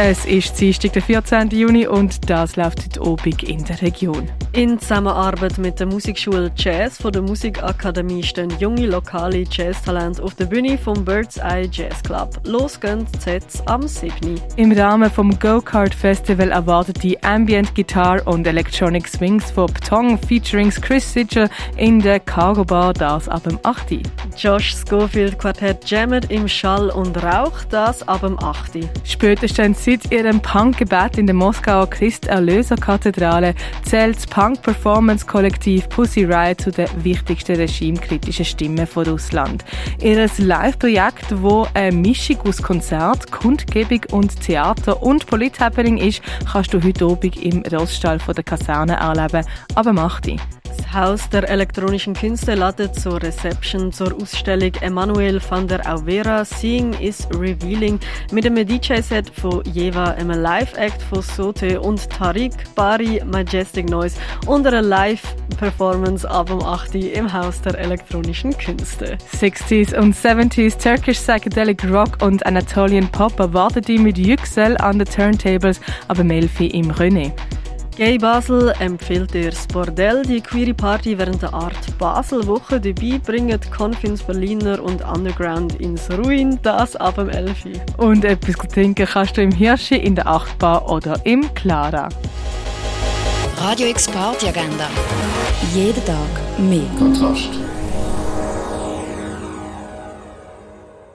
Es ist Dienstag, der 14. Juni und das läuft heute Abend in der Region. In Zusammenarbeit mit der Musikschule Jazz von der Musikakademie stehen junge lokale Jazztalente auf der Bühne vom Bird's Eye Jazz Club. Los gehen die Sets am 7. Im Rahmen vom Go-Kart Festival erwartet die Ambient Guitar und Electronic Swings von Ptong featuring Chris Sitchell in der Cargo Bar, das ab dem 8. Josh Schofield Quartett jammet im Schall und Rauch, das ab dem 8. Spätestens Seit ihrem Punk-Gebet in der Moskauer Christ-Erlöser-Kathedrale zählt das Punk-Performance-Kollektiv Pussy Riot zu den wichtigsten regimekritischen Stimmen von Russland. Ihr Live-Projekt, wo eine Mischung aus Konzert, Kundgebung und Theater und Polithappening ist, kannst du heute Abend im Roststall der Kaserne erleben, aber mach dich. Das Haus der elektronischen Künste ladet zur Reception zur Ausstellung Emanuel van der Auvera Seeing is Revealing mit einem DJ-Set von Jeva, einem Live-Act von Sote und Tariq Bari Majestic Noise und einer Live-Performance ab um 8 Uhr im Haus der elektronischen Künste. 60s und 70s Turkish Psychedelic Rock und Anatolian Pop erwartet die mit Yüksel an den Turntables, aber Melfi im René. Gay Basel empfiehlt dir das Bordell, die queere Party während der Art Basel-Woche. Dabei bringen Confins Berliner und Underground ins Ruin, das ab dem 11. Und etwas trinken kannst du im Hirschi, in der Achtbar oder im Clara. Radio X Party Agenda. Jeden Tag mehr. Kontrast.